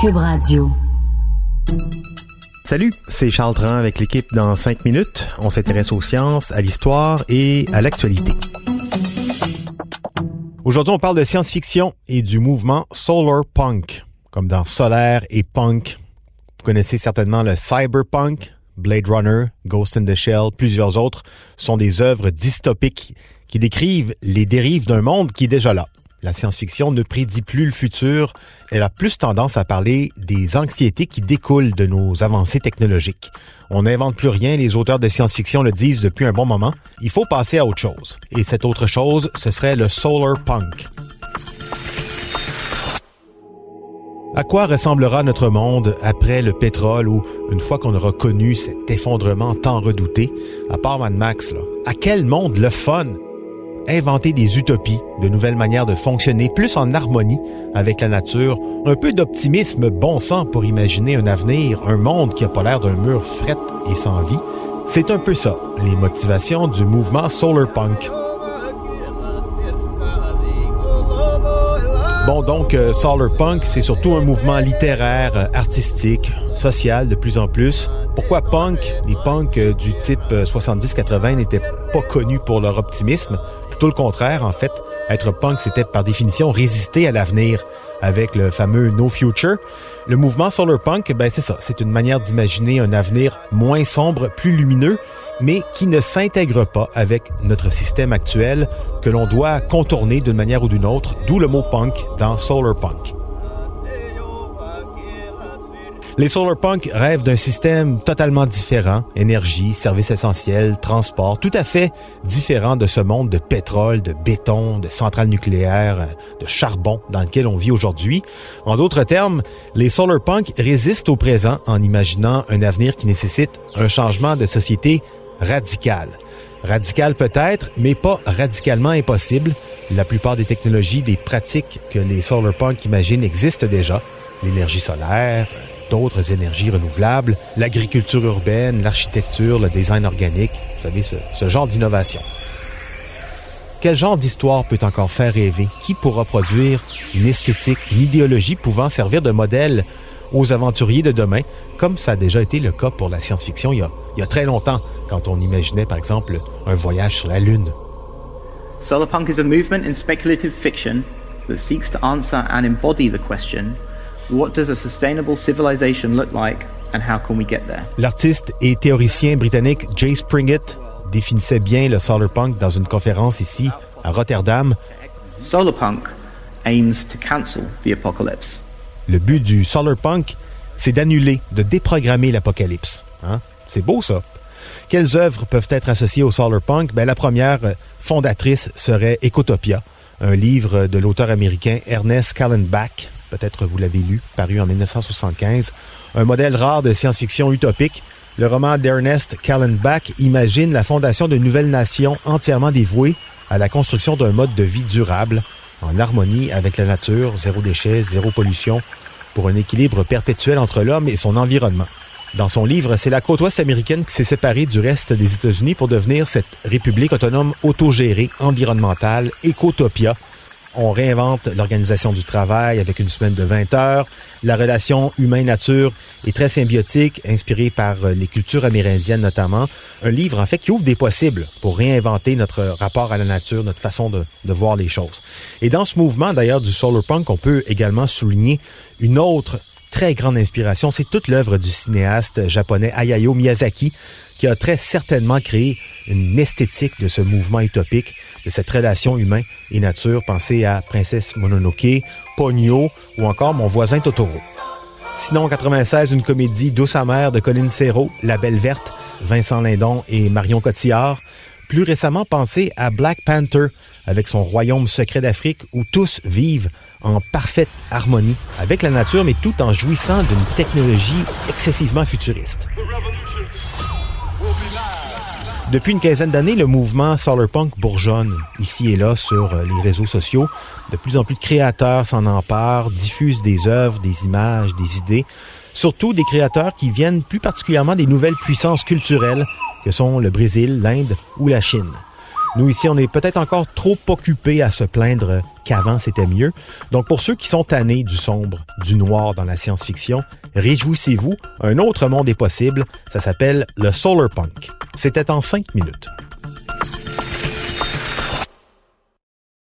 Cube Radio. Salut, c'est Charles Dran avec l'équipe dans 5 minutes. On s'intéresse aux sciences, à l'histoire et à l'actualité. Aujourd'hui, on parle de science-fiction et du mouvement Solar Punk, comme dans solaire et punk. Vous connaissez certainement le cyberpunk, Blade Runner, Ghost in the Shell, plusieurs autres sont des œuvres dystopiques qui décrivent les dérives d'un monde qui est déjà là. La science-fiction ne prédit plus le futur, elle a plus tendance à parler des anxiétés qui découlent de nos avancées technologiques. On n'invente plus rien, les auteurs de science-fiction le disent depuis un bon moment. Il faut passer à autre chose. Et cette autre chose, ce serait le solar punk. À quoi ressemblera notre monde après le pétrole ou une fois qu'on aura connu cet effondrement tant redouté? À part Mad Max, là. À quel monde le fun? Inventer des utopies, de nouvelles manières de fonctionner plus en harmonie avec la nature, un peu d'optimisme bon sang pour imaginer un avenir, un monde qui a pas l'air d'un mur fret et sans vie. C'est un peu ça, les motivations du mouvement solar punk. Bon, donc, euh, Solar Punk, c'est surtout un mouvement littéraire, euh, artistique, social de plus en plus. Pourquoi punk? Les punks euh, du type 70-80 n'étaient pas connus pour leur optimisme. Plutôt le contraire, en fait. Être punk, c'était par définition résister à l'avenir avec le fameux No Future. Le mouvement Solar Punk, ben c'est ça. C'est une manière d'imaginer un avenir moins sombre, plus lumineux, mais qui ne s'intègre pas avec notre système actuel que l'on doit contourner d'une manière ou d'une autre, d'où le mot punk dans Solar Punk. Les solarpunk rêvent d'un système totalement différent, énergie, services essentiels, transport, tout à fait différent de ce monde de pétrole, de béton, de centrales nucléaires, de charbon dans lequel on vit aujourd'hui. En d'autres termes, les solarpunk résistent au présent en imaginant un avenir qui nécessite un changement de société radical. Radical peut-être, mais pas radicalement impossible. La plupart des technologies, des pratiques que les solarpunk imaginent existent déjà. L'énergie solaire, d'autres énergies renouvelables, l'agriculture urbaine, l'architecture, le design organique, vous savez, ce, genre d'innovation. Quel genre d'histoire peut encore faire rêver? Qui pourra produire une esthétique, une idéologie pouvant servir de modèle aux aventuriers de demain, comme ça a déjà été le cas pour la science-fiction il, il, y a très longtemps, quand on imaginait par exemple un voyage sur la Lune? Solarpunk is a movement in speculative fiction that seeks to answer and embody the question What does a sustainable civilization look like and how can we get there? L'artiste et théoricien britannique Jay Springett définissait bien le solarpunk dans une conférence ici à Rotterdam. Solarpunk aims to cancel the apocalypse. Le but du solarpunk, c'est d'annuler, de déprogrammer l'apocalypse. Hein? C'est beau ça. Quelles œuvres peuvent être associées au solarpunk? Ben, la première fondatrice serait Ecotopia, un livre de l'auteur américain Ernest Callenbach, peut-être vous l'avez lu, paru en 1975, un modèle rare de science-fiction utopique. Le roman d'Ernest Callenbach imagine la fondation d'une nouvelle nation entièrement dévouée à la construction d'un mode de vie durable, en harmonie avec la nature, zéro déchet, zéro pollution, pour un équilibre perpétuel entre l'homme et son environnement. Dans son livre, c'est la côte ouest américaine qui s'est séparée du reste des États-Unis pour devenir cette république autonome autogérée, environnementale, Ecotopia, on réinvente l'organisation du travail avec une semaine de 20 heures. La relation humain-nature est très symbiotique, inspirée par les cultures amérindiennes notamment. Un livre, en fait, qui ouvre des possibles pour réinventer notre rapport à la nature, notre façon de, de voir les choses. Et dans ce mouvement, d'ailleurs, du solar punk, on peut également souligner une autre très grande inspiration. C'est toute l'œuvre du cinéaste japonais Hayao Miyazaki, qui a très certainement créé une esthétique de ce mouvement utopique, de cette relation humain et nature. Pensez à Princesse Mononoke, Ponyo ou encore Mon voisin Totoro. Sinon, en 96, une comédie douce amère de Colin Serrault, La Belle Verte, Vincent Lindon et Marion Cotillard. Plus récemment, pensez à Black Panther, avec son royaume secret d'Afrique où tous vivent en parfaite harmonie avec la nature, mais tout en jouissant d'une technologie excessivement futuriste. Depuis une quinzaine d'années, le mouvement Solarpunk bourgeonne ici et là sur euh, les réseaux sociaux. De plus en plus de créateurs s'en emparent, diffusent des œuvres, des images, des idées. Surtout des créateurs qui viennent plus particulièrement des nouvelles puissances culturelles que sont le Brésil, l'Inde ou la Chine. Nous ici, on est peut-être encore trop occupés à se plaindre qu'avant c'était mieux. Donc pour ceux qui sont tannés du sombre, du noir dans la science-fiction, réjouissez-vous, un autre monde est possible, ça s'appelle le Solar Punk. C'était en cinq minutes.